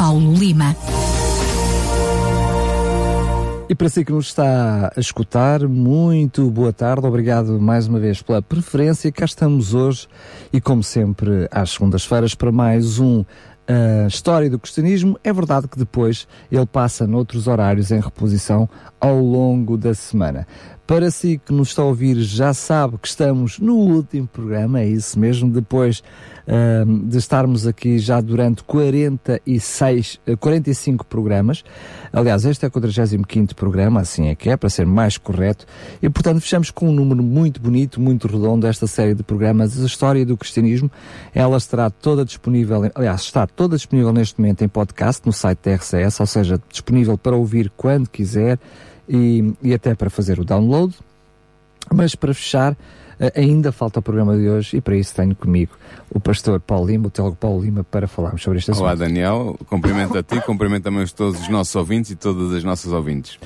Paulo Lima. E para si que nos está a escutar, muito boa tarde, obrigado mais uma vez pela preferência. Cá estamos hoje e, como sempre, às segundas-feiras para mais um a história do cristianismo, é verdade que depois ele passa noutros horários em reposição ao longo da semana. Para si que nos está a ouvir, já sabe que estamos no último programa, é isso mesmo, depois de estarmos aqui já durante 46, uh, 45 programas. Aliás, este é o 45 programa, assim é que é, para ser mais correto, e portanto fechamos com um número muito bonito, muito redondo, esta série de programas, a história do cristianismo. Ela estará toda disponível, aliás, está toda disponível neste momento em podcast no site da RCS, ou seja, disponível para ouvir quando quiser e, e até para fazer o download. Mas para fechar, ainda falta o programa de hoje e para isso tenho comigo o pastor Paulo Lima, o teólogo Paulo Lima, para falarmos sobre este assunto. Olá Daniel, cumprimento a ti, cumprimento também todos os nossos ouvintes e todas as nossas ouvintes.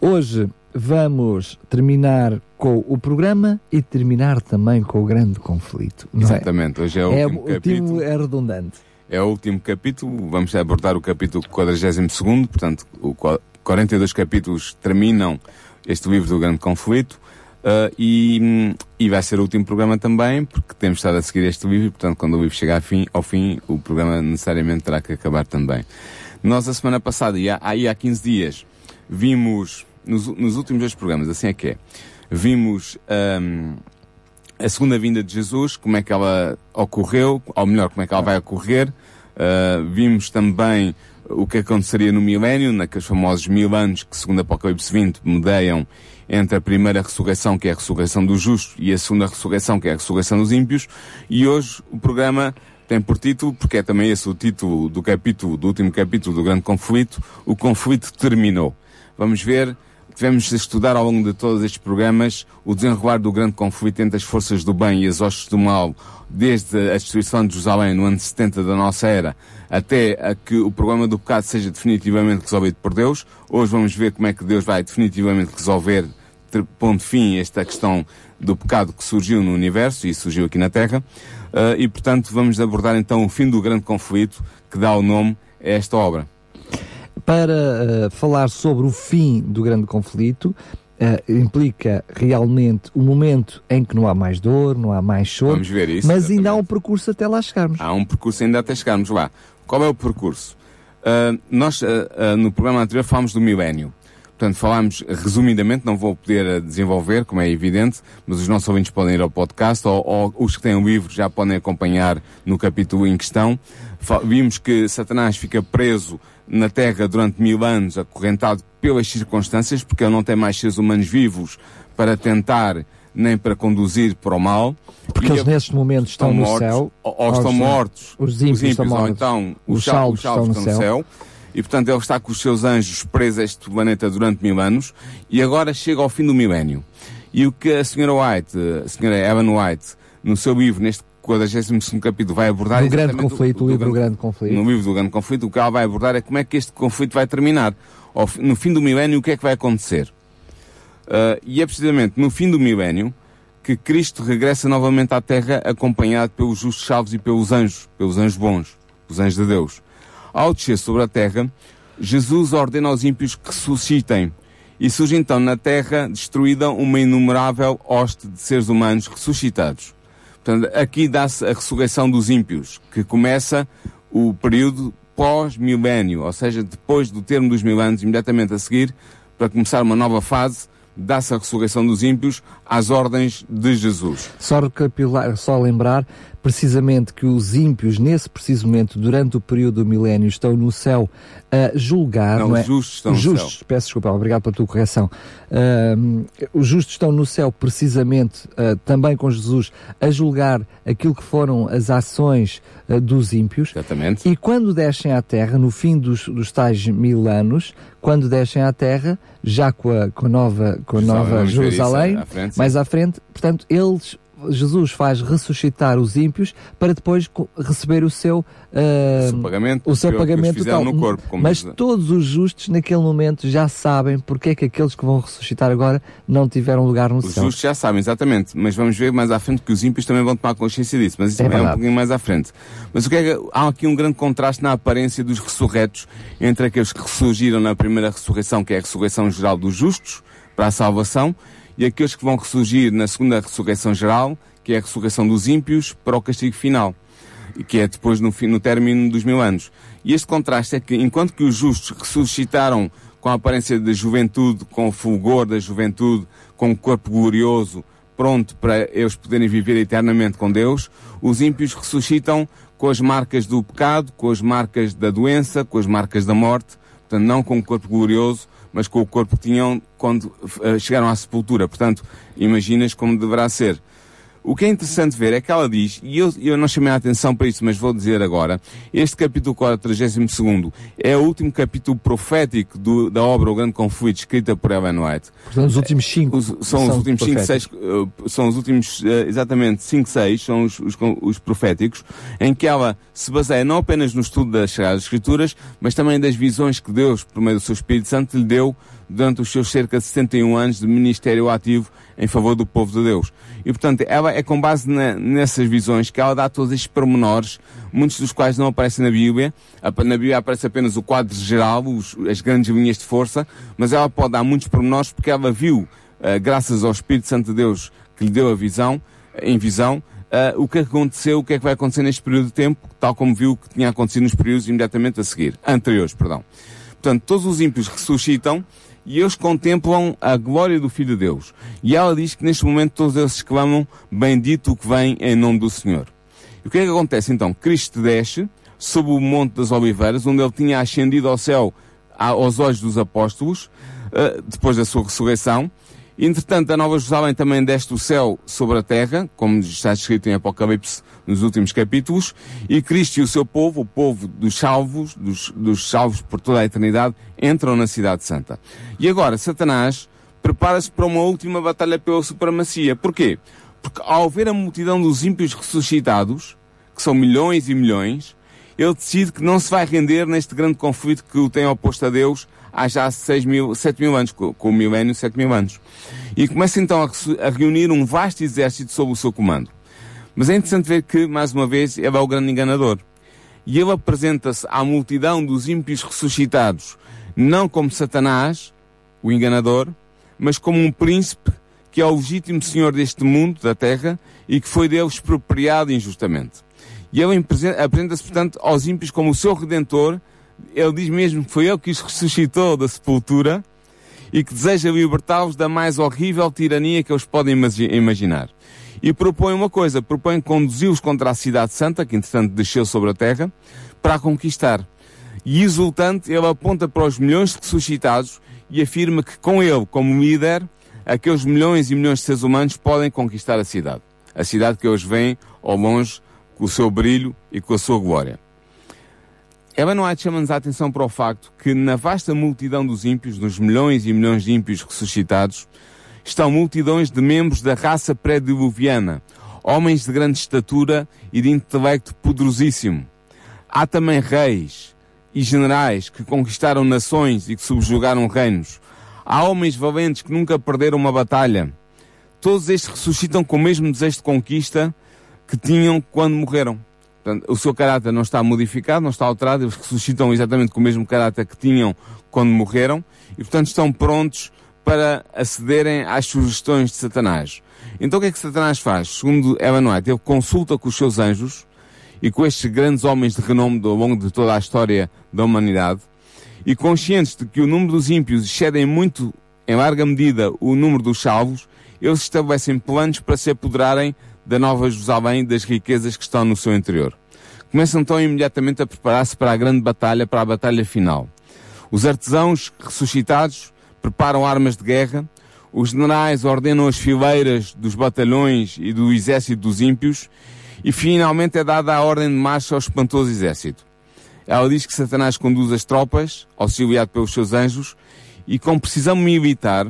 Hoje vamos terminar com o programa e terminar também com o grande conflito. Exatamente, é? hoje é o é, último capítulo. é redundante. É o último capítulo, vamos abordar o capítulo 42, portanto, o 42 capítulos terminam este livro do grande conflito. Uh, e, e vai ser o último programa também, porque temos estado a seguir este livro, e, portanto, quando o livro chegar ao fim, ao fim, o programa necessariamente terá que acabar também. Nós, a semana passada, e há, aí há 15 dias, vimos, nos, nos últimos dois programas, assim é que é, vimos um, a segunda vinda de Jesus, como é que ela ocorreu, ou melhor, como é que ela vai ocorrer. Uh, vimos também o que aconteceria no milénio, naqueles famosos mil anos que, segundo Apocalipse 20, mudeiam entre a primeira ressurreição, que é a ressurreição dos justos, e a segunda ressurreição, que é a ressurreição dos ímpios. E hoje o programa tem por título, porque é também esse o título do capítulo, do último capítulo do grande conflito, o conflito terminou. Vamos ver, tivemos a estudar ao longo de todos estes programas o desenrolar do grande conflito entre as forças do bem e as hostes do mal, desde a destruição de Jerusalém no ano 70 da nossa era, até a que o problema do pecado seja definitivamente resolvido por Deus. Hoje vamos ver como é que Deus vai definitivamente resolver pondo fim a esta questão do pecado que surgiu no universo e surgiu aqui na Terra. Uh, e, portanto, vamos abordar então o fim do grande conflito que dá o nome a esta obra. Para uh, falar sobre o fim do grande conflito, uh, implica realmente o momento em que não há mais dor, não há mais choro. Vamos ver isso. Mas exatamente. ainda há um percurso até lá chegarmos. Há um percurso ainda até chegarmos lá. Qual é o percurso? nós, no programa anterior, falámos do milénio. Portanto, falámos resumidamente, não vou poder desenvolver, como é evidente, mas os nossos ouvintes podem ir ao podcast ou, ou os que têm o livro já podem acompanhar no capítulo em questão. Vimos que Satanás fica preso na Terra durante mil anos, acorrentado pelas circunstâncias, porque ele não tem mais seres humanos vivos para tentar nem para conduzir para o mal. Porque eles nesses momentos estão, estão no mortos, céu. Ou, ou estão mortos, os ímpios, os ímpios estão ou mortos. então os, os salvos, salvos estão no estão céu. no céu. E portanto ele está com os seus anjos presos a este planeta durante mil anos e agora chega ao fim do milénio. E o que a senhora White, a senhora Evan White, no seu livro, neste 42 capítulo, vai abordar... No grande conflito, o livro do grande conflito. No livro do grande conflito, o que ela vai abordar é como é que este conflito vai terminar. No fim do milénio, o que é que vai acontecer? Ah, e é precisamente no fim do milénio que Cristo regressa novamente à Terra acompanhado pelos justos salvos e pelos anjos, pelos anjos bons, os anjos de Deus. Ao descer sobre a terra, Jesus ordena aos ímpios que ressuscitem. E surge então na terra destruída uma inumerável hoste de seres humanos ressuscitados. Portanto, aqui dá-se a ressurreição dos ímpios, que começa o período pós-milénio, ou seja, depois do termo dos mil anos, imediatamente a seguir, para começar uma nova fase dá-se a ressurreição dos ímpios às ordens de Jesus. Só recapilar, só lembrar precisamente que os ímpios, nesse preciso momento, durante o período do milénio, estão no céu a julgar. Não, Não, os é? justos estão os no justos, céu. peço desculpa, obrigado pela tua correção. Ahm, os justos estão no céu precisamente ah, também com Jesus a julgar aquilo que foram as ações ah, dos ímpios. Exatamente. E quando descem à terra, no fim dos, dos tais mil anos, quando descem à terra, já com a, com a nova, com a nova Jerusalém. Mais à frente, portanto, eles, Jesus faz ressuscitar os ímpios para depois receber o seu, O seu pagamento, o seu eles pagamento total. no corpo, Mas diz- todos os justos naquele momento já sabem porque é que aqueles que vão ressuscitar agora não tiveram lugar no Os céu. justos já sabem, exatamente. Mas vamos ver mais à frente que os ímpios também vão tomar consciência disso. Mas isso É é um pouquinho mais à frente. Mas o que é que, há aqui um grande contraste na aparência dos ressurretos entre aqueles que ressurgiram na primeira ressurreição, que é a ressurreição geral dos justos, para a salvação, e aqueles que vão ressurgir na segunda ressurreição geral, que é a ressurreição dos ímpios, para o castigo final. E que é depois no, fim, no término dos mil anos. E este contraste é que, enquanto que os justos ressuscitaram com a aparência da juventude, com o fulgor da juventude, com o corpo glorioso, pronto para eles poderem viver eternamente com Deus, os ímpios ressuscitam com as marcas do pecado, com as marcas da doença, com as marcas da morte, portanto, não com o corpo glorioso, mas com o corpo que tinham quando eh, chegaram à sepultura. Portanto, imaginas como deverá ser. O que é interessante ver é que ela diz, e eu, eu não chamei a atenção para isso, mas vou dizer agora, este capítulo 42 é o último capítulo profético do- da obra O Grande Conflito, escrita por Ellen White. Portanto, os últimos cinco Os- são os últimos 5, proféticos. 6, são os últimos, eh, exatamente, 5, 6, são os, os, os proféticos, em que ela se baseia não apenas no estudo das Sagradas Escrituras, mas também das visões que Deus, por meio do seu Espírito Santo, lhe deu durante os seus cerca de 71 anos de ministério ativo em favor do povo de Deus. E, portanto, ela é com base na- nessas visões que ela dá todos estes pormenores, muitos dos quais não aparecem na Bíblia. Na Bíblia aparece apenas o quadro geral, os- as grandes linhas de força, mas ela pode dar muitos pormenores porque ela viu, eh, graças ao Espírito Santo de Deus que lhe deu a visão, em visão, eh, o que é que aconteceu, o que é que vai acontecer neste período de tempo, tal como viu que tinha acontecido nos períodos imediatamente a seguir, anteriores, perdão. Portanto, todos os ímpios ressuscitam e eles contemplam a glória do Filho de Deus. E ela diz que neste momento todos eles exclamam, bendito o que vem em nome do Senhor. E o que é que acontece então? Cristo desce sob o Monte das Oliveiras, onde ele tinha ascendido ao céu aos olhos dos apóstolos, eh, depois da sua ressurreição. Entretanto, a Nova Jerusalém também desce do céu sobre a terra, como está escrito em Apocalipse nos últimos capítulos, e Cristo e o seu povo, o povo dos salvos, dos, dos salvos por toda a eternidade, entram na Cidade Santa. E agora, Satanás prepara-se para uma última batalha pela supremacia. Porquê? Porque ao ver a multidão dos ímpios ressuscitados, que são milhões e milhões, ele decide que não se vai render neste grande conflito que o tem oposto a Deus há já seis mil, sete mil anos, com, o milénio, sete mil anos. E começa então a, a reunir um vasto exército sob o seu comando. Mas é interessante ver que, mais uma vez, ele é o grande enganador. E ele apresenta-se à multidão dos ímpios ressuscitados, não como Satanás, o enganador, mas como um príncipe que é o legítimo senhor deste mundo, da terra, e que foi dele expropriado injustamente. E ele apresen- apresenta-se, portanto, aos ímpios como o seu redentor. Ele diz mesmo que foi ele que os ressuscitou da sepultura e que deseja libertá-los da mais horrível tirania que eles podem imagi- imaginar. E propõe uma coisa, propõe conduzi-los contra a cidade santa, que entretanto desceu sobre a terra, para a conquistar. E exultante, ele aponta para os milhões de ressuscitados e afirma que com ele, como líder, aqueles milhões e milhões de seres humanos podem conquistar a cidade. A cidade que eles veem ao longe, com o seu brilho e com a sua glória. Ellen White chama-nos a atenção para o facto que na vasta multidão dos ímpios, nos milhões e milhões de ímpios ressuscitados, estão multidões de membros da raça pré-diluviana, homens de grande estatura e de intelecto poderosíssimo. Há também reis e generais que conquistaram nações e que subjugaram reinos. Há homens valentes que nunca perderam uma batalha. Todos estes ressuscitam com o mesmo desejo de conquista que tinham quando morreram. Portanto, o seu caráter não está modificado, não está alterado, eles ressuscitam exatamente com o mesmo caráter que tinham quando morreram e, portanto, estão prontos para acederem às sugestões de Satanás. Então o que é que Satanás faz? Segundo Ellen White, ele consulta com os seus anjos e com estes grandes homens de renome ao longo de toda a história da humanidade e conscientes de que o número dos ímpios excedem muito em larga medida, o número dos salvos, eles estabelecem planos para se apoderarem da Nova Jerusalém das riquezas que estão no seu interior. Começam então imediatamente a preparar-se para a grande batalha, para a batalha final. Os artesãos ressuscitados preparam armas de guerra, os generais ordenam as fileiras dos batalhões e do exército dos ímpios, e finalmente é dada a ordem de marcha ao espantoso exército. Ela diz que Satanás conduz as tropas, auxiliado pelos seus anjos, e com precisão militar,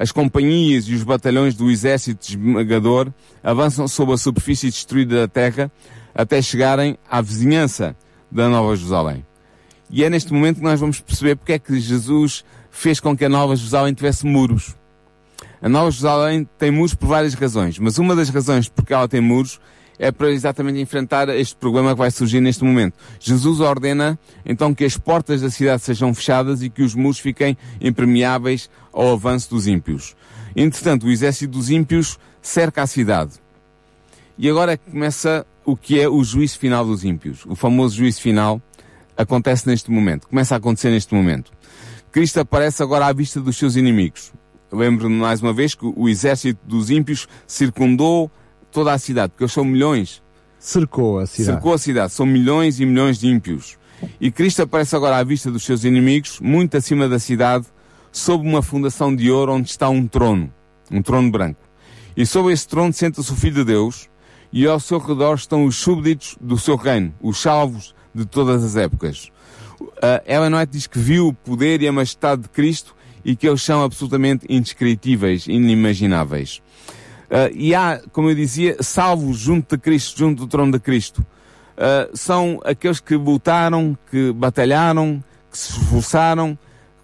as companhias e os batalhões do exército esmagador avançam sobre a superfície destruída da terra até chegarem à vizinhança da Nova Jerusalém. E é neste momento que nós vamos perceber porque é que Jesus fez com que a Nova Jerusalém tivesse muros. A Nova Jerusalém tem muros por várias razões, mas uma das razões porque ela tem muros é para exatamente enfrentar este problema que vai surgir neste momento. Jesus ordena então que as portas da cidade sejam fechadas e que os muros fiquem impermeáveis ao avanço dos ímpios. Entretanto, o exército dos ímpios cerca a cidade. E agora começa o que é o juízo final dos ímpios. O famoso juízo final acontece neste momento, começa a acontecer neste momento. Cristo aparece agora à vista dos seus inimigos. Lembro-me mais uma vez que o exército dos ímpios circundou toda a cidade, porque eles são milhões. Cercou a cidade. Cercou a cidade. São milhões e milhões de ímpios. E Cristo aparece agora à vista dos seus inimigos, muito acima da cidade, sob uma fundação de ouro onde está um trono. Um trono branco. E sobre esse trono senta-se o Filho de Deus, e ao seu redor estão os súbditos do seu reino, os salvos de todas as épocas. Uh, Ellen White diz que viu o poder e a majestade de Cristo e que eles são absolutamente indescritíveis, inimagináveis. Uh, e há, como eu dizia, salvos junto de Cristo, junto do trono de Cristo. Uh, são aqueles que lutaram, que batalharam, que se esforçaram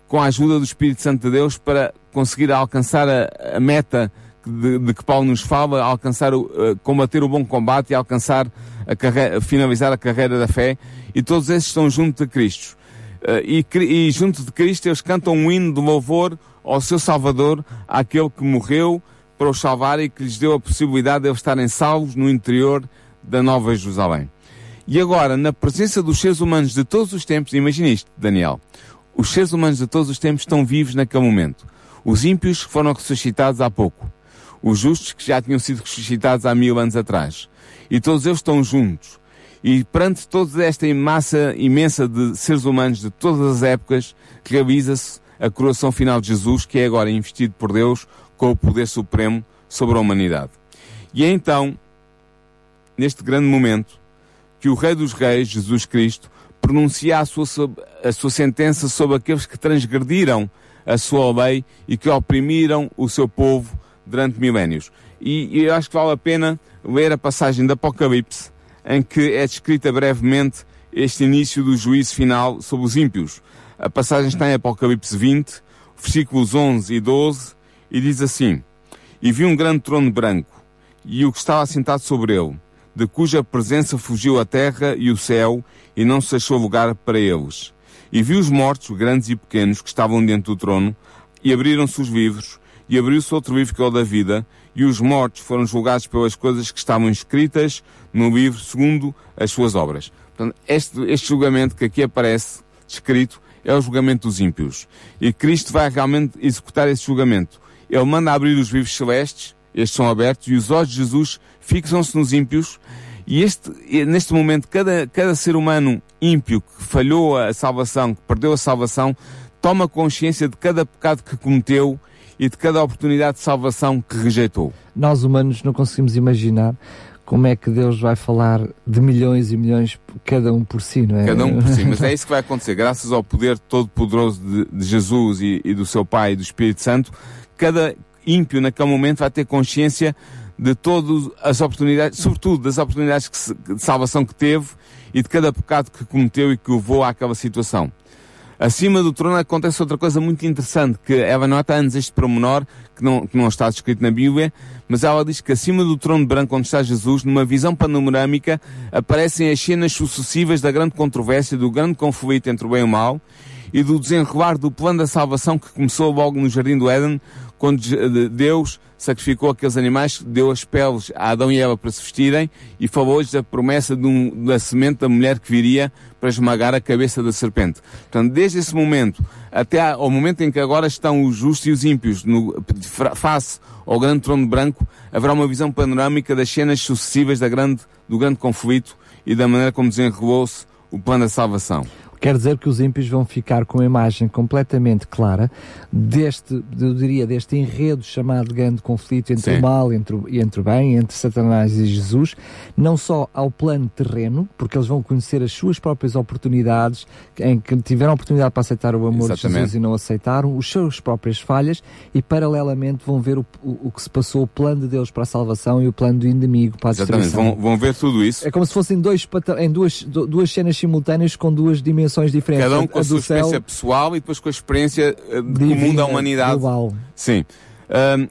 com a ajuda do Espírito Santo de Deus para conseguir alcançar a, a meta de, de, que Paulo nos fala, alcançar, uh, combater o bom combate e alcançar a carreira, finalizar a carreira da fé. E todos esses estão junto de Cristo. E, e junto de Cristo eles cantam um hino de louvor ao seu Salvador, àquele que morreu, para os salvar e que lhes deu a possibilidade de eles estarem salvos no interior da Nova Jerusalém. E agora, na presença dos seres humanos de todos os tempos, imagine isto, Daniel, os seres humanos de todos os tempos estão vivos naquele momento. Os ímpios que foram ressuscitados há pouco. Os justos que já tinham sido ressuscitados há mil anos atrás. E todos eles estão juntos. E perante toda esta massa imensa de seres humanos de todas as épocas, realiza-se a coroação final de Jesus, que é agora investido por Deus com o poder supremo sobre a humanidade. E é então, neste grande momento, que o Rei dos Reis, Jesus Cristo, pronuncia a sua, a sua sentença sobre aqueles que transgrediram a sua lei e que oprimiram o seu povo durante milénios. E, e eu acho que vale a pena ler a passagem do Apocalipse, em que é descrita brevemente este início do juízo final sobre os ímpios. A passagem está em Apocalipse 20, versículos 11 e 12, e diz assim: E vi um grande trono branco, e o que estava assentado sobre ele, de cuja presença fugiu a terra e o céu, e não se achou lugar para eles. E vi os mortos, grandes e pequenos, que estavam dentro do trono, e abriram-se os livros, e abriu-se outro livro que é o da vida, e os mortos foram julgados pelas coisas que estavam escritas no livro, segundo as suas obras. Portanto, este, este julgamento que aqui aparece descrito é o julgamento dos ímpios. E Cristo vai realmente executar esse julgamento. Ele manda abrir os livros celestes, estes são abertos, e os olhos de Jesus fixam-se nos ímpios, e este, neste momento, cada, cada ser humano ímpio que falhou a salvação, que perdeu a salvação, toma consciência de cada pecado que cometeu e de cada oportunidade de salvação que rejeitou. Nós humanos não conseguimos imaginar como é que Deus vai falar de milhões e milhões, cada um por si, não é? Cada um por si, mas é isso que vai acontecer. Graças ao poder todo-poderoso de, de, Jesus e, e, do seu Pai e do Espírito Santo, cada ímpio naquele momento vai ter consciência de todas as oportunidades, sobretudo das oportunidades se, de salvação que teve e de cada pecado que cometeu e que o levou àquela situação. Acima do trono acontece outra coisa muito interessante, que ela nota antes este promenor, que não, que não está descrito na Bíblia, mas ela diz que acima do trono branco onde está Jesus, numa visão panorâmica, aparecem as cenas sucessivas da grande controvérsia, do grande conflito entre o bem e o mal, e do desenrolar do plano da salvação que começou logo no Jardim do Éden, quando Deus sacrificou aqueles animais, deu as peles a Adão e Eva para se vestirem e falou hoje da promessa um, da semente da mulher que viria para esmagar a cabeça da serpente. Portanto, desde esse momento até ao momento em que agora estão os justos e os ímpios no, face ao grande trono branco, haverá uma visão panorâmica das cenas sucessivas da grande, do grande conflito e da maneira como desenrolou-se o plano da salvação. Quer dizer que os ímpios vão ficar com uma imagem completamente clara deste, eu diria, deste enredo chamado grande conflito entre Sim. o mal entre e entre o bem, entre Satanás e Jesus, não só ao plano terreno, porque eles vão conhecer as suas próprias oportunidades, em que tiveram oportunidade para aceitar o amor Exatamente. de Jesus e não aceitaram, os seus próprias falhas, e paralelamente vão ver o, o, o, que se passou, o plano de Deus para a salvação e o plano do inimigo para a Exatamente. destruição. Vão, vão ver tudo isso. É como se fossem dois, em duas, duas cenas simultâneas com duas dimensões dimensões diferentes. Cada um com a, a sua experiência céu, pessoal e depois com a experiência uh, divina, comum da humanidade. Global. Sim. Uh,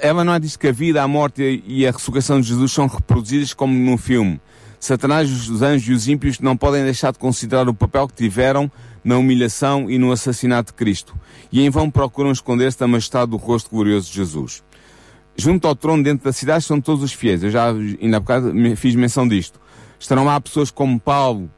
ela não é diz que a vida, a morte e a ressurreição de Jesus são reproduzidas como num filme. Satanás, os anjos e os ímpios não podem deixar de considerar o papel que tiveram na humilhação e no assassinato de Cristo. E em vão procuram esconder-se da majestade do rosto glorioso de Jesus. Junto ao trono dentro da cidade estão todos os fiéis. Eu já, ainda há bocado, fiz menção disto. Estarão lá pessoas como Paulo,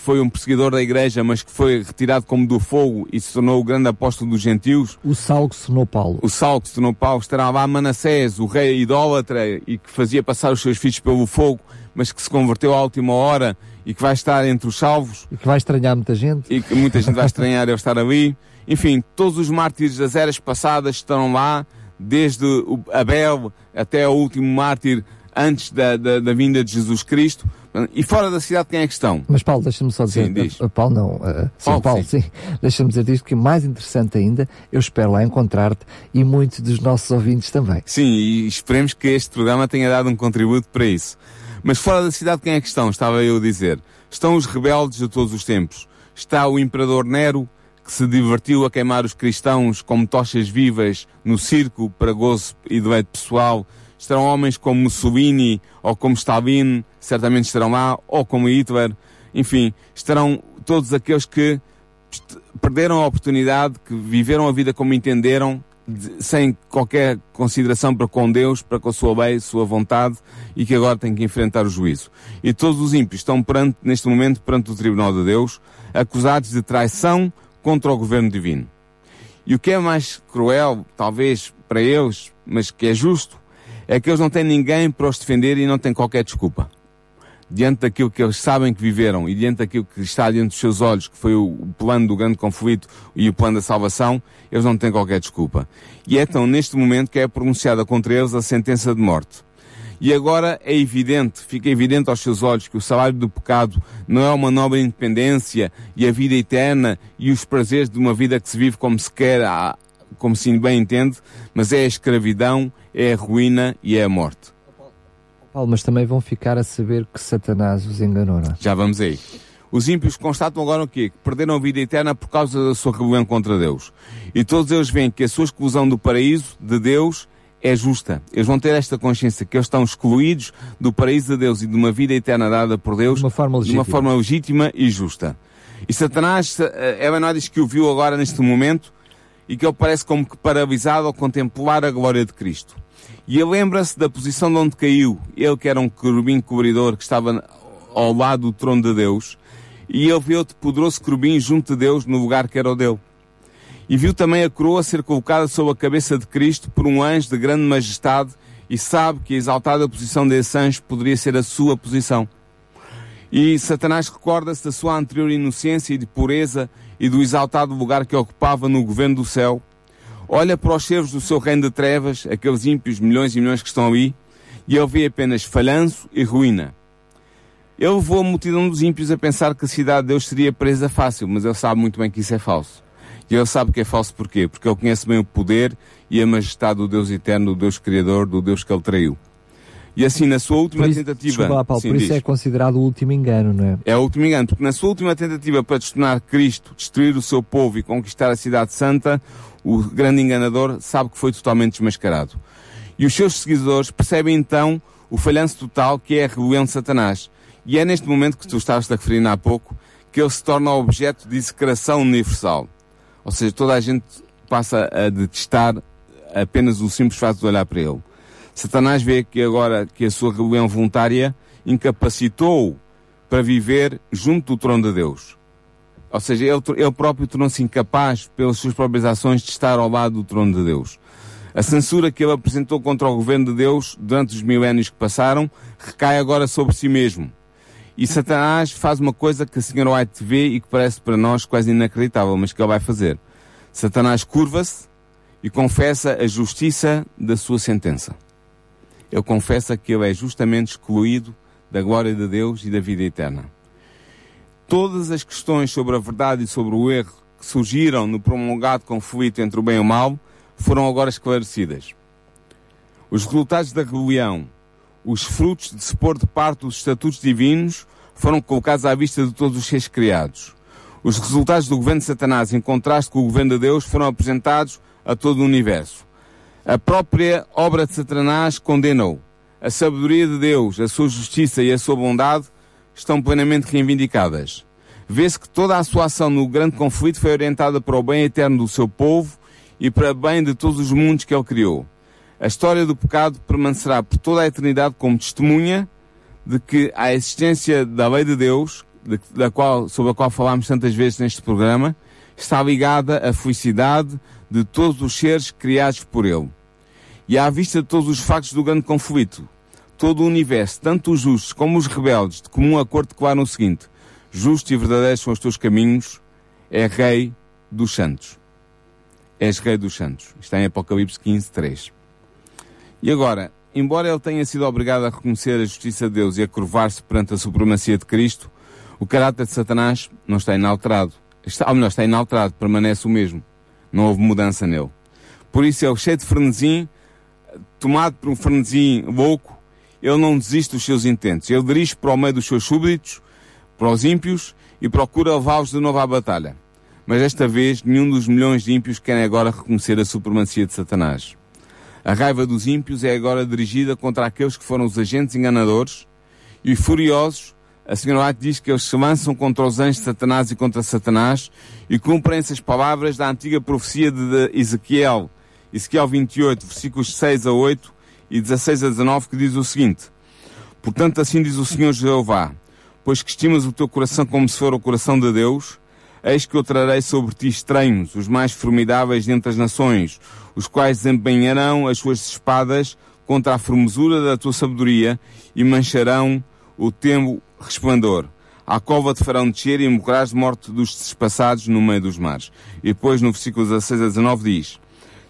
foi um perseguidor da igreja, mas que foi retirado como do fogo e se tornou o grande apóstolo dos gentios. O Saulo que se tornou Paulo. O Saulo que se tornou Paulo. Estará lá Manassés, o rei idólatra e que fazia passar os seus filhos pelo fogo, mas que se converteu à última hora e que vai estar entre os salvos. E que vai estranhar muita gente. E que muita gente vai estranhar ele estar ali. Enfim, todos os mártires das eras passadas estão lá, desde Abel até o último mártir antes da, da, da vinda de Jesus Cristo e fora da cidade quem é que estão? Mas Paulo, deixa-me só dizer. Sim, diz. Uh, Paulo não. Uh, sim, Paulo, Paulo, sim. sim. Deixa-me dizer isto que mais interessante ainda, eu espero lá encontrar-te e muitos dos nossos ouvintes também. Sim, e esperemos que este programa tenha dado um contributo para isso. Mas fora da cidade quem é que estão? Estava eu a dizer. Estão os rebeldes de todos os tempos. Está o imperador Nero, que se divertiu a queimar os cristãos como tochas vivas no circo para gozo e deleite pessoal estarão homens como Mussolini ou como Stalin, certamente estarão lá, ou como Hitler, enfim, estarão todos aqueles que perderam a oportunidade, que viveram a vida como entenderam, de, sem qualquer consideração para com Deus, para com a sua lei, sua vontade, e que agora têm que enfrentar o juízo. E todos os ímpios estão perante, neste momento perante o Tribunal de Deus, acusados de traição contra o governo divino. E o que é mais cruel, talvez, para eles, mas que é justo, é que eles não têm ninguém para os defender e não têm qualquer desculpa. Diante daquilo que eles sabem que viveram e diante daquilo que está diante dos seus olhos, que foi o plano do grande conflito e o plano da salvação, eles não têm qualquer desculpa. E é então neste momento que é pronunciada contra eles a sentença de morte. E agora é evidente, fica evidente aos seus olhos que o salário do pecado não é uma nobre independência e a vida eterna e os prazeres de uma vida que se vive como se quer, como se bem entende, mas é a escravidão é a ruína e é a morte. Paulo, mas também vão ficar a saber que Satanás os enganou, não? É? Já vamos aí. Os ímpios constatam agora o quê? Que perderam a vida eterna por causa da sua rebelião contra Deus. E todos eles veem que a sua exclusão do paraíso de Deus é justa. Eles vão ter esta consciência que eles estão excluídos do paraíso de Deus e de uma vida eterna dada por Deus de uma forma legítima, uma forma legítima e justa. E Satanás, Evanó diz que o viu agora neste momento e que ele parece como que paralisado ao contemplar a glória de Cristo. E ele lembra-se da posição de onde caiu, ele que era um querubim cobridor que estava ao lado do trono de Deus, e ele viu outro poderoso querubim junto de Deus no lugar que era o dele. E viu também a coroa ser colocada sobre a cabeça de Cristo por um anjo de grande majestade e sabe que a exaltada posição desse anjo poderia ser a sua posição. E Satanás recorda-se da sua anterior inocência e de pureza e do exaltado lugar que ocupava no governo do céu, olha para os servos do seu reino de trevas, aqueles ímpios milhões e milhões que estão ali, e ele vê apenas falhanço e ruína. Ele levou a multidão dos ímpios a pensar que a cidade de Deus seria presa fácil, mas ele sabe muito bem que isso é falso. E ele sabe que é falso porquê? Porque ele conhece bem o poder e a majestade do Deus eterno, do Deus Criador, do Deus que ele traiu. E assim, na sua última isso, tentativa. Lá, Paulo, sim, por isso diz. é considerado o último engano, não é? É o último engano, porque na sua última tentativa para destornar Cristo, destruir o seu povo e conquistar a Cidade Santa, o grande enganador sabe que foi totalmente desmascarado. E os seus seguidores percebem então o falhanço total que é a rebelião de Satanás. E é neste momento que tu estavas a referir há pouco que ele se torna objeto de execração universal. Ou seja, toda a gente passa a detestar apenas o simples fato de olhar para ele. Satanás vê que agora que a sua rebelião voluntária incapacitou para viver junto do trono de Deus. Ou seja, ele, ele próprio tornou-se incapaz, pelas suas próprias ações, de estar ao lado do trono de Deus. A censura que ele apresentou contra o governo de Deus durante os milénios que passaram recai agora sobre si mesmo. E Satanás faz uma coisa que a senhora White vê e que parece para nós quase inacreditável, mas que ele vai fazer. Satanás curva-se e confessa a justiça da sua sentença. Ele confessa que ele é justamente excluído da glória de Deus e da vida eterna. Todas as questões sobre a verdade e sobre o erro que surgiram no prolongado conflito entre o bem e o mal foram agora esclarecidas. Os resultados da rebelião, os frutos de se pôr de parte dos estatutos divinos, foram colocados à vista de todos os seres criados. Os resultados do governo de Satanás, em contraste com o governo de Deus, foram apresentados a todo o universo. A própria obra de Satanás condenou. A sabedoria de Deus, a sua justiça e a sua bondade estão plenamente reivindicadas. Vê-se que toda a sua ação no grande conflito foi orientada para o bem eterno do seu povo e para o bem de todos os mundos que ele criou. A história do pecado permanecerá por toda a eternidade como testemunha de que a existência da lei de Deus, de, da qual, sobre a qual falámos tantas vezes neste programa, está ligada à felicidade de todos os seres criados por Ele. E à vista de todos os factos do grande conflito, todo o universo, tanto os justos como os rebeldes, de comum acordo declaram o seguinte: Justos e verdadeiros são os teus caminhos, é Rei dos Santos. És Rei dos Santos. Está em Apocalipse 15, 3. E agora, embora ele tenha sido obrigado a reconhecer a justiça de Deus e a curvar-se perante a supremacia de Cristo, o caráter de Satanás não está inalterado. Está, ou melhor, está inalterado, permanece o mesmo. Não houve mudança nele. Por isso ele, cheio de frenesim, tomado por um frenesim louco, ele não desiste dos seus intentos. Ele dirige para o meio dos seus súbditos, para os ímpios, e procura levá-los de novo à batalha. Mas desta vez, nenhum dos milhões de ímpios querem agora reconhecer a supremacia de Satanás. A raiva dos ímpios é agora dirigida contra aqueles que foram os agentes enganadores, e furiosos, a senhora White diz que eles se lançam contra os anjos de Satanás e contra Satanás e cumprem essas palavras da antiga profecia de Ezequiel, Ezequiel 28, versículos 6 a 8 e 16 a 19, que diz o seguinte: Portanto, assim diz o Senhor Jeová, pois que estimas o teu coração como se for o coração de Deus, eis que eu trarei sobre ti estranhos, os mais formidáveis dentre as nações, os quais desempenharão as suas espadas contra a formosura da tua sabedoria e mancharão o teu resplendor. À cova te farão descer e morrerás de morte dos despassados no meio dos mares. E depois, no versículo 16 a 19, diz: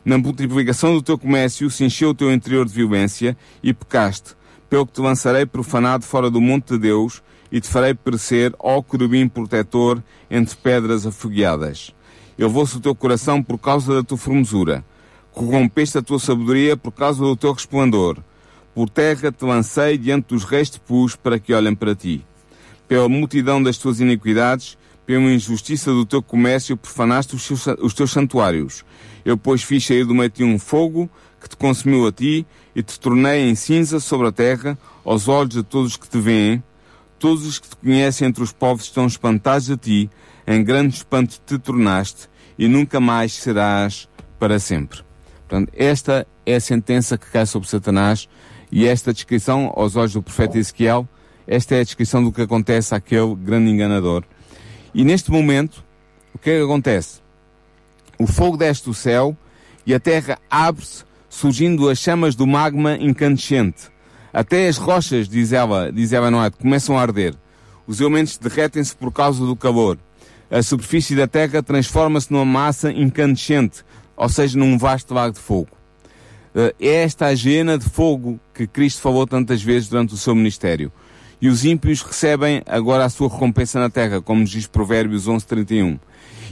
Na multiplicação do teu comércio se encheu o teu interior de violência e pecaste, pelo que te lançarei profanado fora do monte de Deus e te farei perecer, ó querubim protetor, entre pedras afogueadas. Eu vou-se o teu coração por causa da tua formosura. Corrompeste a tua sabedoria por causa do teu resplendor. Por terra te lancei diante dos reis te pus para que olhem para ti. Pela multidão das tuas iniquidades, pela injustiça do teu comércio, profanaste os, seus, os teus santuários. Eu, pois, fiz sair do meio de um fogo que te consumiu a ti e te tornei em cinza sobre a terra, aos olhos de todos os que te veem. Todos os que te conhecem entre os povos estão espantados a ti, em grande espanto te tornaste e nunca mais serás para sempre. Portanto, esta é a sentença que cai sobre Satanás e esta descrição, aos olhos do profeta Ezequiel, esta é a descrição do que acontece àquele grande enganador. E neste momento, o que é que acontece? O fogo desce do céu e a terra abre-se, surgindo as chamas do magma incandescente. Até as rochas, diz ela, diz ela Noé, começam a arder. Os elementos derretem-se por causa do calor. A superfície da terra transforma-se numa massa incandescente, ou seja, num vasto lago de fogo. É esta a gena de fogo que Cristo falou tantas vezes durante o seu ministério. E os ímpios recebem agora a sua recompensa na terra, como diz Provérbios 11.31.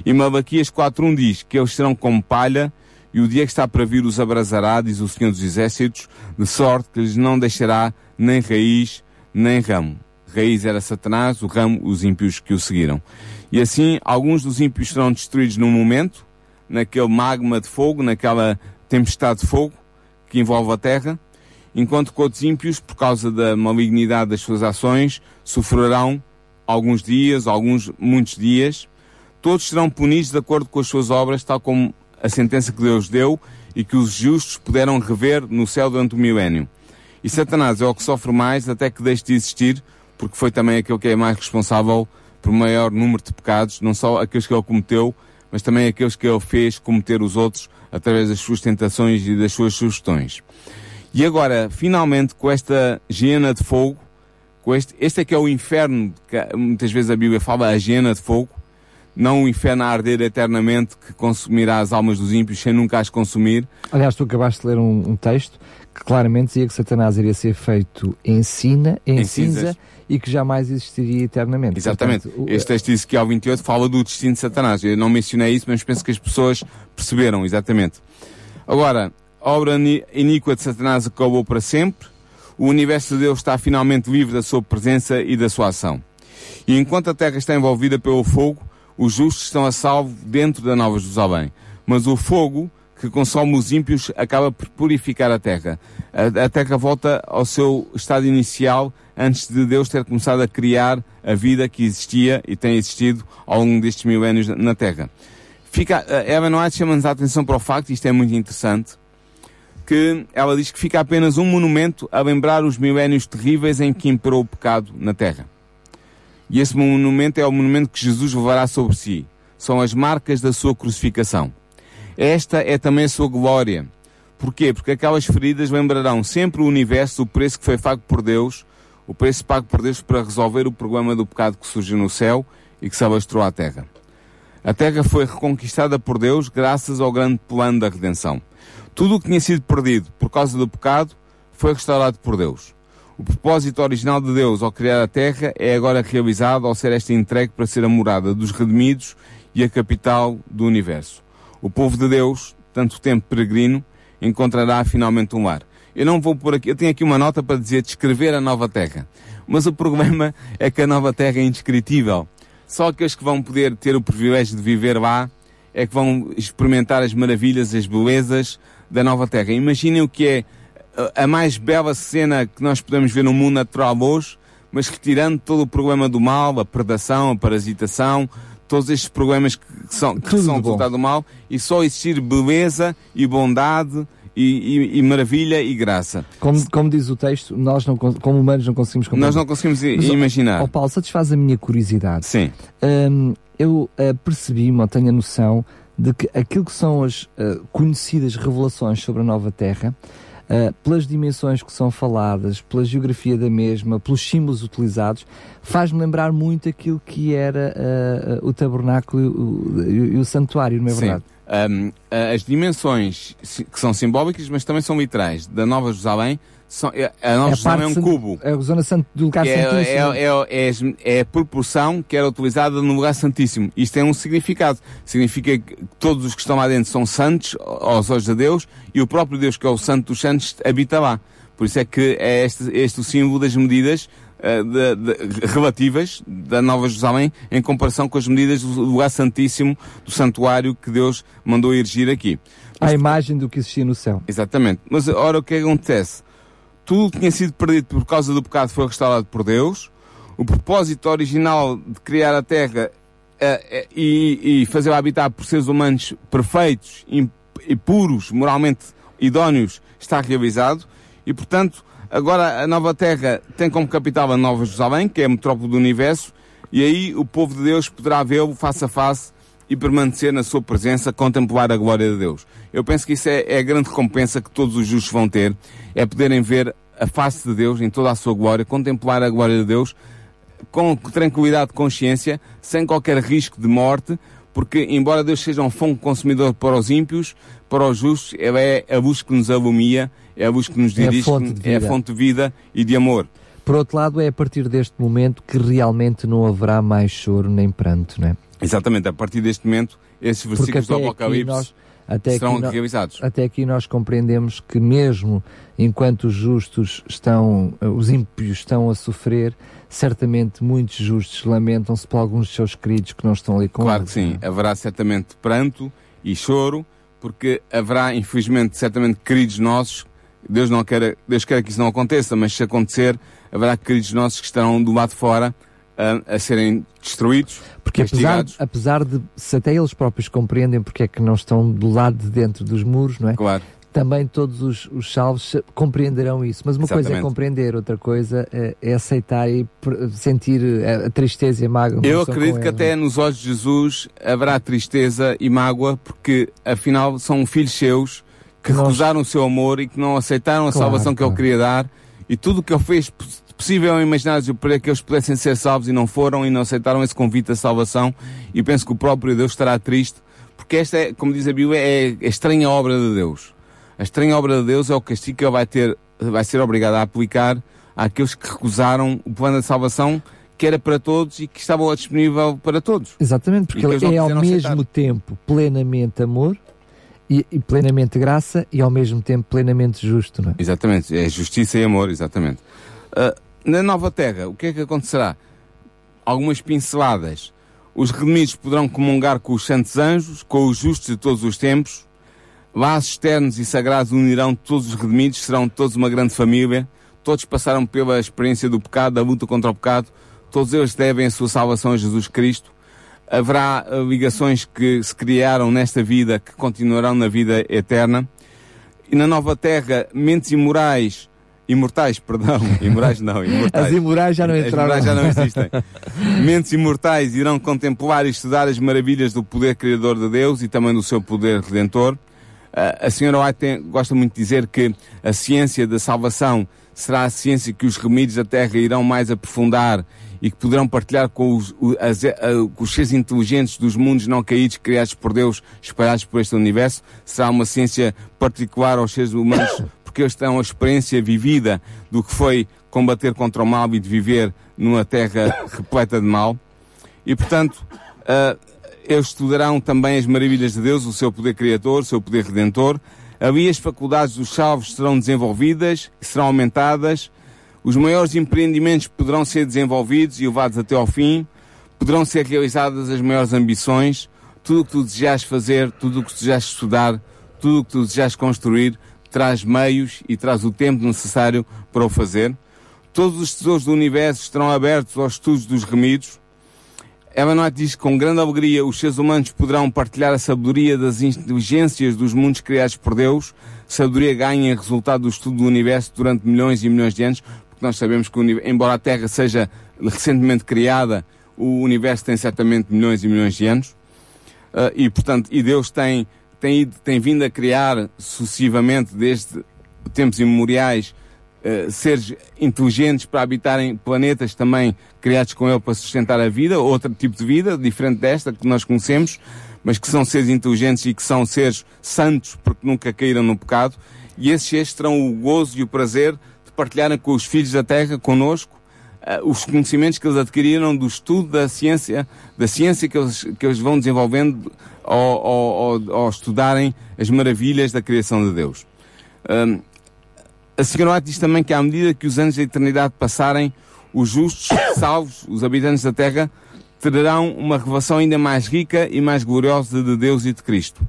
E Malaquias 4.1 diz que eles serão como palha e o dia que está para vir os abrasará, diz o Senhor dos Exércitos, de sorte que lhes não deixará nem raiz, nem ramo. Raiz era Satanás, o ramo, os ímpios que o seguiram. E assim, alguns dos ímpios serão destruídos num momento, naquele magma de fogo, naquela tempestade de fogo, que envolve a terra, enquanto que outros ímpios, por causa da malignidade das suas ações, sofrerão alguns dias, alguns muitos dias. Todos serão punidos de acordo com as suas obras, tal como a sentença que Deus deu e que os justos puderam rever no céu durante o milénio. E Satanás é o que sofre mais até que deixe de existir, porque foi também aquele que é mais responsável por maior número de pecados, não só aqueles que ele cometeu, mas também aqueles que ele fez cometer os outros através das suas tentações e das suas sugestões. E agora, finalmente, com esta hiena de fogo, com este, este é que é o inferno, que muitas vezes a Bíblia fala, a hiena de fogo, não o inferno a arder eternamente que consumirá as almas dos ímpios sem nunca as consumir. Aliás, tu acabaste de ler um, um texto que claramente dizia que Satanás iria ser feito em sina, em, Em cinza, cinzas. E que jamais existiria eternamente. Exatamente. Portanto, Este texto diz que ao 28 fala do destino de Satanás. Eu não mencionei isso, mas penso que as pessoas perceberam, exatamente. Agora, a obra iníqua de Satanás acabou para sempre. O universo de Deus está finalmente livre da sua presença e da sua ação. E enquanto a terra está envolvida pelo fogo, os justos estão a salvo dentro da Nova Jerusalém. Mas o fogo que consome os ímpios acaba por purificar a terra. A, a terra volta ao seu estado inicial antes de Deus ter começado a criar a vida que existia e tem existido ao longo destes milénios na- terra. Fica, a Eva White chama-nos a atenção para o facto, isto é muito interessante, que ela diz que fica apenas um monumento a lembrar os milénios terríveis em que imperou o pecado na terra. E esse monumento é o monumento que Jesus levará sobre si. São as marcas da sua crucificação. Esta é também a sua glória. Porquê? Porque aquelas feridas lembrarão sempre o universo, o preço que foi pago por Deus, o preço pago por Deus para resolver o problema do pecado que surgiu no céu e que se alastrou à terra. A terra foi reconquistada por Deus graças ao grande plano da redenção. Tudo o que tinha sido perdido por causa do pecado foi restaurado por Deus. O propósito original de Deus ao criar a terra é agora realizado ao ser esta entregue para ser a morada dos redimidos e a capital do universo. O povo de Deus, tanto tempo peregrino, encontrará finalmente um lar. Eu não vou por aqui, eu tenho aqui uma nota para dizer descrever a nova terra. Mas o problema é que a nova terra é indescritível. Só aqueles que vão poder ter o privilégio de viver lá é que vão experimentar as maravilhas, as belezas da nova terra. Imaginem o que é a- mais bela cena que nós podemos ver no mundo natural hoje, mas retirando todo o problema do mal, a predação, a parasitação, todos estes problemas que são, que Tudo são resultado do mal, e só existir beleza e bondade e, e- e maravilha e graça. Como, como diz o texto, nós não, como humanos não conseguimos compreender. Nós não conseguimos Mas, imaginar. Ó Paulo, satisfaz a minha curiosidade. Sim, Hum, eu uh, percebi-me, tenho a noção, de que aquilo que são as uh, conhecidas revelações sobre a nova Terra, uh, pelas dimensões que são faladas, pela geografia da mesma, pelos símbolos utilizados, faz-me lembrar muito aquilo que era o tabernáculo e o, e o santuário, não é sim. verdade? Um, as dimensões que são simbólicas, mas também são literais, da Nova Jerusalém, são, é- a Nova a Jerusalém é um cubo. É a zona santo, do lugar é, santíssimo. é, é, é, é a proporção que era utilizada no lugar santíssimo. Isto tem um significado. Significa que todos os que estão lá dentro são santos aos olhos de Deus e o próprio Deus, que é o santo dos santos, habita lá. Por isso é que é este, este o símbolo das medidas de- de- relativas da Nova Jerusalém em comparação com as medidas do lugar santíssimo do santuário que Deus mandou erigir aqui. a imagem do que existia no céu. Exatamente. Mas ora, o que é acontece? Tudo o que tinha sido perdido por causa do pecado foi restaurado por Deus. O propósito original de criar a Terra eh, eh, e, e fazer habitar por seres humanos perfeitos e, e puros, moralmente idóneos, está realizado. E, portanto, agora a nova Terra tem como capital a Nova Jerusalém, que é a metrópole do universo, e aí o povo de Deus poderá vê-lo face a face e permanecer na sua presença, contemplar a glória de Deus. Eu penso que isso é, é a grande recompensa que todos os justos vão ter, é poderem ver a face de Deus em toda a sua glória, contemplar a glória de Deus com tranquilidade de consciência, sem qualquer risco de morte, porque embora Deus seja um fogo consumidor para os ímpios, para os justos, Ele é a luz que nos alumia, é a luz que nos É dirige, de é a vida. fonte de vida e de amor. Por outro lado, é a partir deste momento que realmente não haverá mais choro nem pranto, não é? Exatamente, a partir deste momento, esses versículos do Apocalipse nós, até serão aqui, realizados. até aqui nós compreendemos que mesmo enquanto os justos estão, os ímpios estão a sofrer, certamente muitos justos lamentam-se por alguns de seus queridos que não estão ali com Claro eles, que sim, não é? haverá certamente pranto e choro, porque haverá, infelizmente, certamente queridos nossos, Deus não quer, Deus quer que isso não aconteça, mas se acontecer, haverá queridos nossos que estarão do lado de fora a, a serem destruídos, Porque apesar, apesar de, se até eles próprios compreendem porque é que não estão do lado de dentro dos muros, não é? Claro. Também todos os, os salvos compreenderão isso. Mas uma coisa é Exatamente. compreender, outra coisa é, é aceitar e sentir a, a tristeza e a mágoa. Eu acredito que até nos olhos de Jesus haverá tristeza e mágoa, porque afinal são filhos seus que Nós- recusaram o seu amor e que não aceitaram a Claro, salvação que claro. ele queria dar e tudo o que ele fez poss- possível imaginar para que eles pudessem ser salvos e não foram e não aceitaram esse convite à salvação e penso que o próprio Deus estará triste porque esta é, como diz a Bíblia, é a estranha obra de Deus. A estranha obra de Deus é o castigo que ele vai ter, vai ser obrigado a aplicar àqueles que recusaram o plano da salvação que era para todos e que estava disponível para todos. Exatamente, porque ele é ao mesmo aceitar. tempo plenamente amor e, e plenamente graça e ao mesmo tempo plenamente justo, não é? Exatamente, é justiça e amor, exatamente. Ah, na nova terra, o que é que acontecerá? Algumas pinceladas. Os redimidos poderão comungar com os santos anjos, com os justos de todos os tempos. Laços externos e sagrados unirão todos os redimidos, serão todos uma grande família. Todos passaram pela experiência do pecado, da luta contra o pecado. Todos eles devem a sua salvação a Jesus Cristo. Haverá ah, ligações que se criaram nesta vida que continuarão na vida eterna e na nova terra mentes imorais, imortais, perdão, imorais não, imortais. As imorais já não As entraram. imorais já não existem. mentes imortais irão contemplar e estudar as maravilhas do poder criador de Deus e também do seu poder redentor. Ah, a senhora White gosta muito de dizer que a ciência da salvação será a ciência que os remídios da Terra irão mais aprofundar e que poderão partilhar com os, as- a- com os seres inteligentes dos mundos não caídos criados por Deus, espalhados por este universo. Será uma ciência particular aos seres humanos, porque eles terão a experiência vivida do que foi combater contra o mal e de viver numa terra repleta de mal. E, portanto, ah, eles estudarão também as maravilhas de Deus, o seu poder criador, o seu poder redentor. Ali as faculdades dos salvos serão desenvolvidas, serão aumentadas. Os maiores empreendimentos poderão ser desenvolvidos e levados até ao fim. Poderão ser realizadas as maiores ambições. Tudo o que tu desejas fazer, tudo o que tu desejas estudar, tudo o que tu desejas construir, traz meios e traz o tempo necessário para o fazer. Todos os tesouros do universo estarão abertos aos estudos dos remidos. White diz que com grande alegria os seres humanos poderão partilhar a sabedoria das inteligências dos mundos criados por Deus, sabedoria ganha resultado do estudo do universo durante milhões e milhões de anos, porque nós sabemos que, embora a Terra seja recentemente criada, o universo tem certamente milhões e milhões de anos. Ah, e, portanto, e Deus tem, tem, ido- tem vindo a criar sucessivamente, desde tempos imemoriais, eh, seres inteligentes para habitarem planetas também criados com ele para sustentar a vida, outro tipo de vida, diferente desta que nós conhecemos, mas que são seres inteligentes e que são seres santos porque nunca caíram no pecado, e esses seres terão o gozo e o prazer de partilharem com os filhos da Terra, conosco, eh, os conhecimentos que eles adquiriram do estudo da ciência, da ciência que eles, que eles vão desenvolvendo ao, ao, ao, ao estudarem as maravilhas da criação de Deus. Hum, a senhora White diz também que à medida que os anos da eternidade passarem, os justos, salvos, os habitantes da Terra, terão uma revelação ainda mais rica e mais gloriosa de Deus e de Cristo.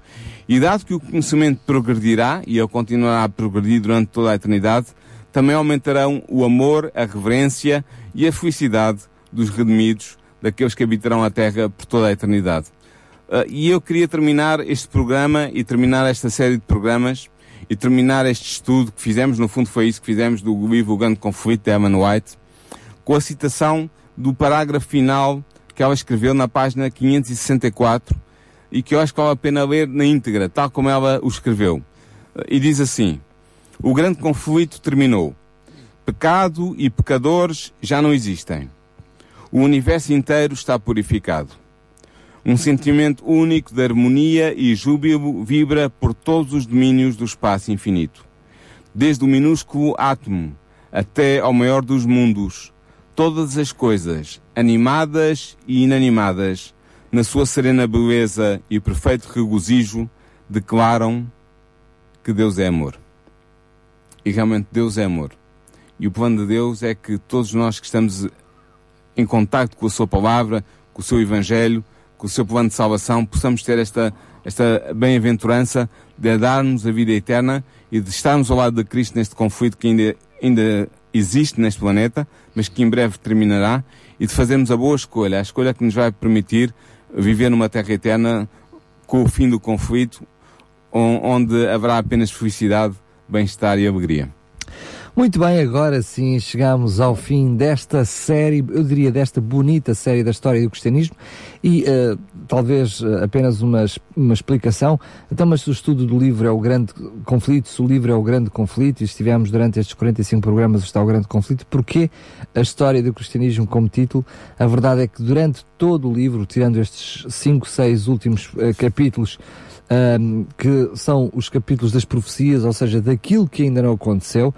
E dado que o conhecimento progredirá, e ele continuará a progredir durante toda a eternidade, também aumentarão o amor, a reverência e a felicidade dos redimidos, daqueles que habitarão a Terra por toda a eternidade. Uh, e eu queria terminar este programa e terminar esta série de programas e terminar este estudo que fizemos, no fundo foi isso que fizemos do livro O Grande Conflito de Evan White, com a citação do parágrafo final que ela escreveu na página 564 e que eu acho que vale a pena ler na íntegra, tal como ela o escreveu. E diz assim: O grande conflito terminou. Pecado e pecadores já não existem. O universo inteiro está purificado. Um sentimento único de harmonia e júbilo vibra por todos os domínios do espaço infinito. Desde o minúsculo átomo até ao maior dos mundos, todas as coisas, animadas e inanimadas, na sua serena beleza e perfeito regozijo, declaram que Deus é amor. E realmente Deus é amor. E o plano de Deus é que todos nós que estamos em contacto com a sua palavra, com o seu evangelho, com o seu plano de salvação, possamos ter esta, esta bem-aventurança de dar-nos a vida eterna e de estarmos ao lado de Cristo neste conflito que ainda, ainda existe neste planeta, mas que em breve terminará, e de fazermos a boa escolha, a escolha que nos vai permitir viver numa terra eterna com o fim do conflito, onde haverá apenas felicidade, bem-estar e alegria. Muito bem, agora sim chegamos ao fim desta série, eu diria desta bonita série da história do cristianismo e uh, talvez uh, apenas uma, uma explicação. Então, mas o estudo do livro é o grande conflito, se o livro é o grande conflito e estivemos durante estes 45 programas está o grande conflito, porquê a história do cristianismo como título? A verdade é que durante todo o livro, tirando estes 5, 6 últimos uh, capítulos, um, que são os capítulos das profecias, ou seja, daquilo que ainda não aconteceu,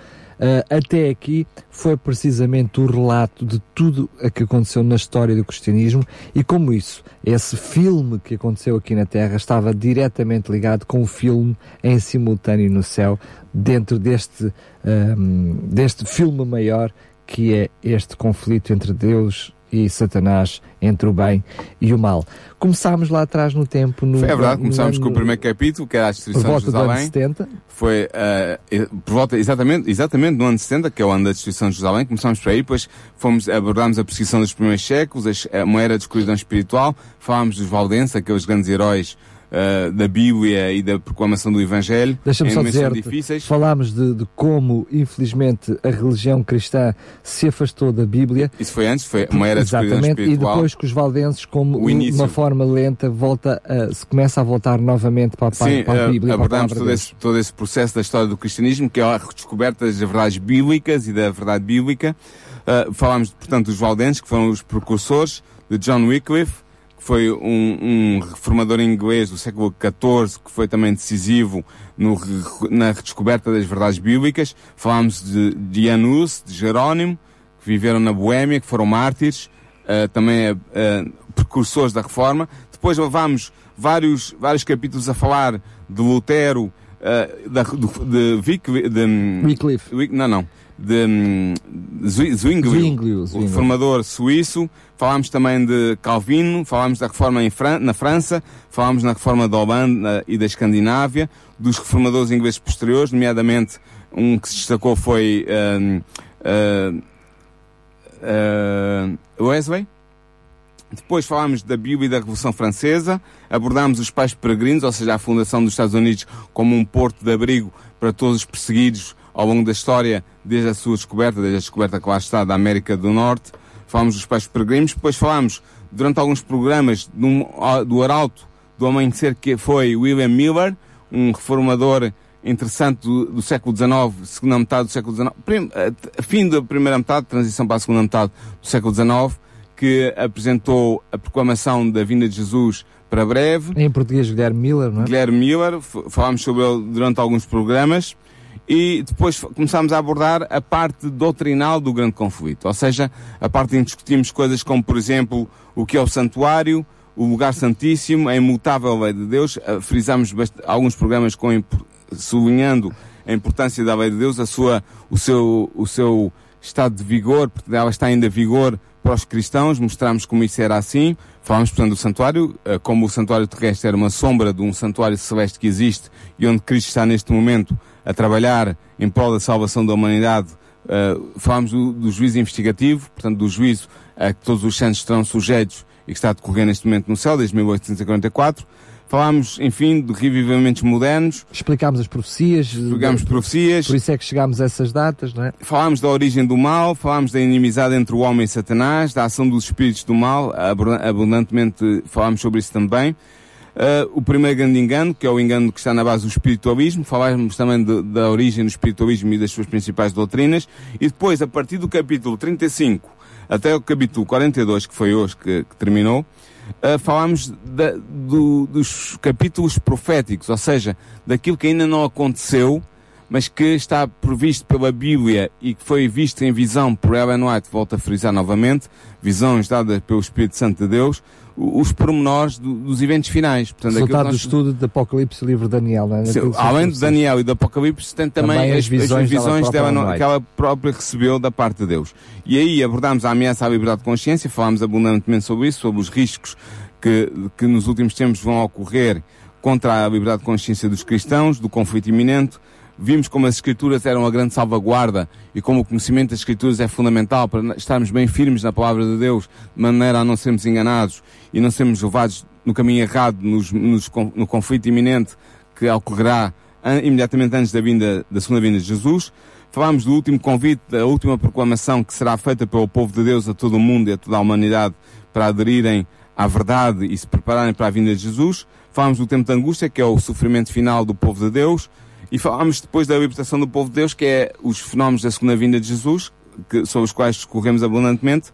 até aqui foi precisamente o relato de tudo o que aconteceu na história do cristianismo e como isso, esse filme que aconteceu aqui na Terra estava diretamente ligado com o filme em simultâneo no céu, dentro deste, um, deste filme maior que é este conflito entre Deus e Satanás entre o bem e o mal. Começámos lá atrás no tempo. No, Foi, é verdade, começámos no, com o primeiro capítulo, que era a destruição de Jerusalém. 70. Foi uh, por volta, exatamente, exatamente no ano 70, que é o ano da destruição de Jerusalém. Começámos por aí, depois fomos, abordámos a perseguição dos primeiros séculos, uma era de escuridão espiritual, falámos dos valdenses, aqueles grandes heróis uh, da Bíblia e da proclamação do Evangelho. Deixa-me só dizer, difíceis. falámos de, de, como, infelizmente, a religião cristã se afastou da Bíblia. Isso foi antes, foi uma era de Exatamente, e depois que os valdenses, como uma forma lenta, volta a, se começa a voltar novamente para, para, Sim, para a Bíblia. abordamos todo esse, todo esse processo da história do cristianismo, que é a redescoberta das verdades bíblicas e da verdade bíblica. Uh, falámos, portanto, dos valdenses, que foram os precursores de John Wycliffe, foi um, um, reformador inglês do século XIV, que foi também decisivo no, na redescoberta das verdades bíblicas. Falámos de, de Janus, de Jerónimo, que viveram na Boémia, que foram mártires, uh, também uh, precursores da reforma. Depois levámos vários, vários capítulos a falar de Lutero, uh, da, de, Vic, de Wycliffe. Não, não de um, Zwinglio, o reformador suíço. Falámos também de Calvino, falámos da reforma Fran na França, falámos na reforma da Holanda e da Escandinávia, dos reformadores ingleses posteriores, nomeadamente um que se destacou foi uh, uh, Wesley. Depois falámos da Bíblia e da Revolução Francesa, abordámos os pais peregrinos, ou seja, a fundação dos Estados Unidos como um porto de abrigo para todos os perseguidos ao longo da história, desde a sua descoberta, desde a descoberta que lá está da América do Norte. Falámos dos pais peregrinos, depois falámos, durante alguns programas, do, do arauto do amanhecer que foi William Miller, um reformador interessante do, do, século XIX, segunda metade do século XIX, prim, fim da primeira metade, transição para a segunda metade do século XIX, que apresentou a proclamação da vinda de Jesus para breve. Em português, Guilherme Miller, não é? Guilherme Miller, falámos sobre ele durante alguns programas e depois começámos a abordar a parte doutrinal do grande conflito, ou seja, a parte em que discutimos coisas como, por exemplo, o que é o santuário, o lugar santíssimo, a imutável lei de Deus, uh, frisámos alguns programas com, sublinhando a importância da lei de Deus, a sua, o seu, o seu estado de vigor, porque ela está ainda vigor para os cristãos, mostramos como isso era assim, falámos portanto do santuário, uh, como o santuário terrestre era uma sombra de um santuário celeste que existe e onde Cristo está neste momento a trabalhar em prol da salvação da humanidade. Uh, falámos do, do, juízo investigativo, portanto do juízo a que todos os santos estarão sujeitos e que está a decorrer neste momento no céu, desde 1844. Falámos, enfim, de revivamentos modernos. Explicámos as profecias. Explicámos profecias. Por isso é que chegámos a essas datas, não é? Falámos da origem do mal, falámos da inimizade entre o homem e Satanás, da ação dos espíritos do mal, abundantemente falámos sobre isso também. Uh, o primeiro grande engano, que é o engano que está na base do espiritualismo, falámos também de, da origem do espiritualismo e das suas principais doutrinas, e depois, a partir do capítulo 35 até o capítulo 42, que foi hoje que, que terminou, uh, falámos da, do, dos capítulos proféticos, ou seja, daquilo que ainda não aconteceu, mas que está previsto pela Bíblia e que foi visto em visão por Ellen White, volto a frisar novamente, visões dadas pelo Espírito Santo de Deus, os pormenores do, dos eventos finais. Portanto, Resultado nós... do estudo de Apocalipse e livro de Daniel. Não é? Sim, além de Daniel e do Apocalipse, tem também, também as, as, visões, as visões dela, dela que ela própria recebeu da parte de Deus. E aí abordámos a ameaça à liberdade de consciência, falámos abundantemente sobre isso, sobre os riscos que, que nos últimos tempos vão ocorrer contra a liberdade de consciência dos cristãos, do conflito iminente, vimos como as Escrituras eram a grande salvaguarda e como o conhecimento das Escrituras é fundamental para estarmos bem firmes na palavra de Deus, de maneira a não sermos enganados e não sermos levados no caminho errado, nos, nos, no conflito iminente que ocorrerá imediatamente antes da vinda, da segunda vinda de Jesus. Falámos do último convite, da última proclamação que será feita pelo povo de Deus a todo o mundo e a toda a humanidade para aderirem à verdade e se prepararem para a vinda de Jesus. Falámos do tempo de angústia, que é o sofrimento final do povo de Deus. E falámos depois da libertação do povo de Deus, que é os fenómenos da segunda vinda de Jesus, que, sobre os quais discorremos abundantemente.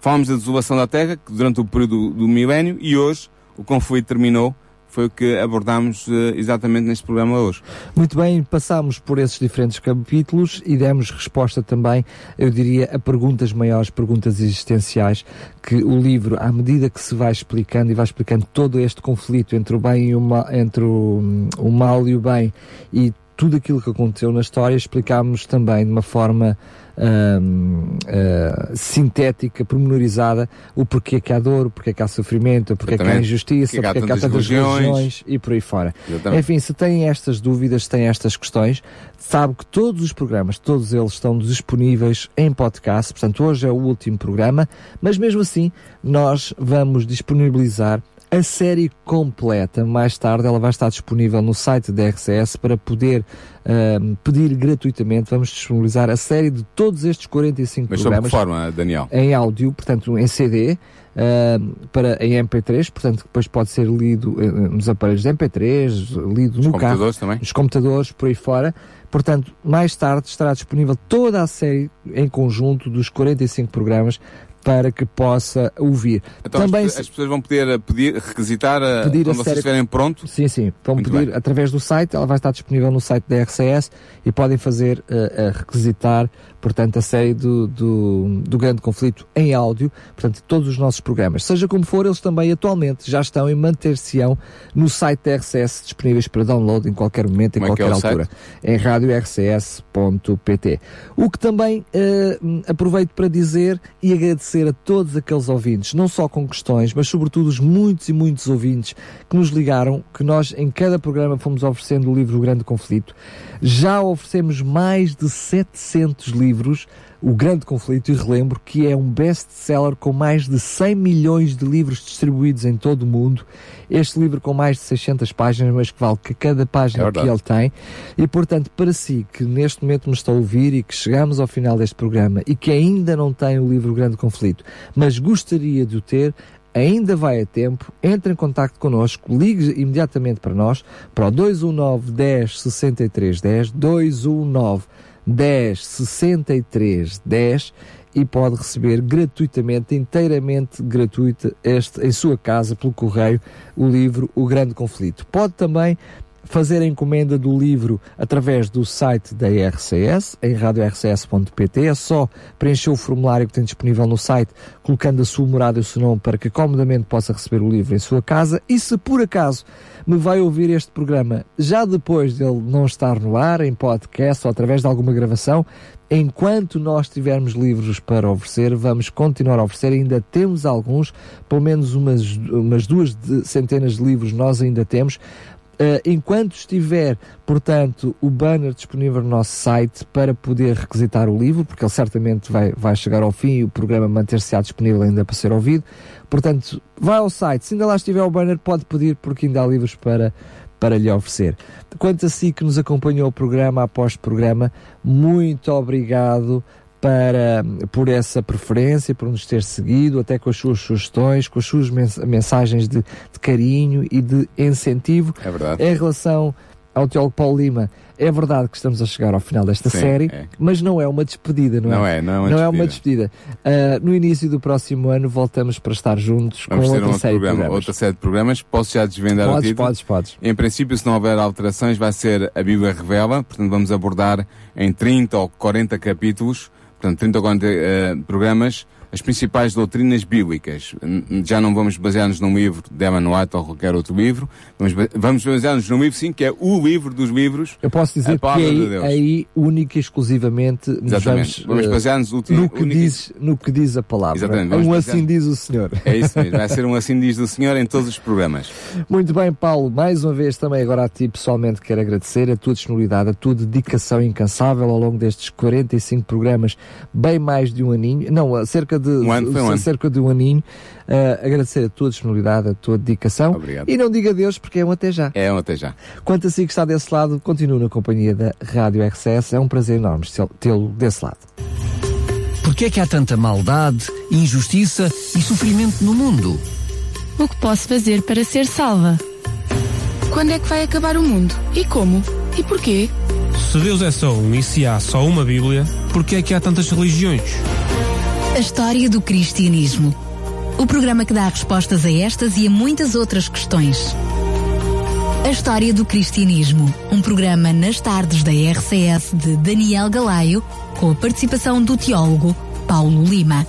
Falámos da desolação da terra, que durante o período do milénio, e hoje o conflito terminou foi o que abordámos uh, exatamente neste programa hoje. Muito bem, passámos por esses diferentes capítulos e demos resposta também, eu diria, a perguntas maiores, perguntas existenciais, que o livro, à medida que se vai explicando e vai explicando todo este conflito entre o bem e o mal, entre o, o mal e o bem e tudo aquilo que aconteceu na história, explicámos também de uma forma uh, sintética, pormenorizada, o porquê que há dor, o porquê que há sofrimento, o porquê que há injustiça, o porquê que há tantas religiões e por aí fora. Exatamente. Enfim, se têm estas dúvidas, se têm estas questões, sabe que todos os programas, todos eles estão disponíveis em podcast, portanto hoje é o último programa, mas mesmo assim nós vamos disponibilizar a série completa, mais tarde, ela vai estar disponível no site da RCS para poder pedir gratuitamente. Vamos disponibilizar a série de todos estes 45 Mas programas. Mas forma, Daniel? Em áudio, portanto, em CD. Para em MP3, portanto depois pode ser lido uh, nos aparelhos de MP3, lido nos no computadores carro, também. nos computadores, por aí fora. Portanto, mais tarde estará disponível toda a série em conjunto dos 45 programas para que possa ouvir. Então Também as, as pessoas vão poder pedir, requisitar eh, pedir quando a vocês estiverem pronto? Sim, sim. Vão Muito pedir bem. através do site, ela vai estar disponível no site da RCS e podem fazer, uh, uh, requisitar portanto, a série do, do, do, grande conflito em áudio, portanto, todos os nossos programas. Seja como for, eles também atualmente já estão e manter-se-ão no site da RCS disponíveis para download em qualquer momento, em como qualquer é é altura. Site? Em radiorcs.pt. O que também uh, aproveito para dizer e agradecer a todos aqueles ouvintes, não só com questões, mas sobretudo os muitos e muitos ouvintes que nos ligaram, que nós em cada programa fomos oferecendo o livro O Grande Conflito. Já oferecemos mais de 700 livros, O Grande Conflito, e relembro que é um best-seller com mais de 100 milhões de livros distribuídos em todo o mundo. Este livro com mais de 600 páginas, mas que vale que cada página é que ele tem. E, portanto, para si que neste momento me está a ouvir e que chegamos ao final deste programa e que ainda não tem o livro O Grande Conflito, mas gostaria de o ter, ainda vai a tempo, entre em contato connosco, ligue imediatamente para nós, para o 219 10 63 10, 219 10 63 10 e pode receber gratuitamente, inteiramente gratuita, este, em sua casa, pelo correio, o livro O Grande Conflito. Pode também fazer a encomenda do livro através do site da RCS, em radiorcs.pt. É só preencher o formulário que tem disponível no site, colocando a sua morada e o seu nome para que comodamente possa receber o livro em sua casa. E se por acaso me vai ouvir este programa já depois dele não estar no ar, em podcast ou através de alguma gravação, enquanto nós tivermos livros para oferecer, vamos continuar a oferecer. Ainda temos alguns, pelo menos umas, umas duas de, centenas de livros nós ainda temos. Uh, enquanto estiver, portanto, o banner disponível no nosso site para poder requisitar o livro, porque ele certamente vai, vai chegar ao fim e o programa manter-se-á disponível ainda para ser ouvido. Portanto, vai ao site, se ainda lá estiver o banner, pode pedir, porque ainda há livros para, para lhe oferecer. Quanto a si que nos acompanhou o programa após programa, muito obrigado para, por essa preferência, por nos ter seguido, até com as suas sugestões, com as suas mensagens de, de carinho e de incentivo. É verdade. Em relação ao teólogo Paulo Lima, é verdade que estamos a chegar ao final desta Sim, série, é. mas não é uma despedida, não, é? não é? Não é uma não despedida. É uma despedida. Uh, no início do próximo ano voltamos para estar juntos Vamos com outra outra série programa, de programas. Outra série de programas. Posso já desvendar podes, o título? Podes, podes. Em princípio, se não houver alterações, vai ser a Bíblia Revela. Portanto, vamos abordar em 30 ou 40 capítulos, portanto, 30 ou 40 uh, programas, as principais doutrinas bíblicas. Já não vamos basear-nos num livro de Emma White ou qualquer outro livro, vamos, vamos basear-nos num livro, sim, que é o livro dos livros. Eu posso dizer que aí, de aí, única e exclusivamente, Exatamente. vamos, uh, basear-nos no, que diz, no que diz a palavra. Exatamente. Um assim diz o Senhor. É isso mesmo, vai ser um assim diz o Senhor em todos os programas. Muito bem, Paulo, mais uma vez também agora a ti pessoalmente quero agradecer a tua disponibilidade, a tua dedicação incansável ao longo destes 45 programas, bem mais de um aninho, não, cerca de, um ano, foi um ano. cerca de um aninho. Uh, agradecer a tua disponibilidade, a tua dedicação. Obrigado. E não diga Deus porque é um até já. É um até já. Quanto a si que está desse lado, continue na companhia da Rádio RCS. É um prazer enorme tê-lo desse lado. Porquê é que há tanta maldade, injustiça e sofrimento no mundo? O que posso fazer para ser salva? Quando é que vai acabar o mundo? E como? E porquê? Se Deus é só um e se há só uma Bíblia, porquê é que há tantas religiões? A história do cristianismo o programa que dá respostas a estas e a muitas outras questões. A História do Cristianismo, um programa nas tardes da RCS de Daniel Galaio, com a participação do teólogo Paulo Lima.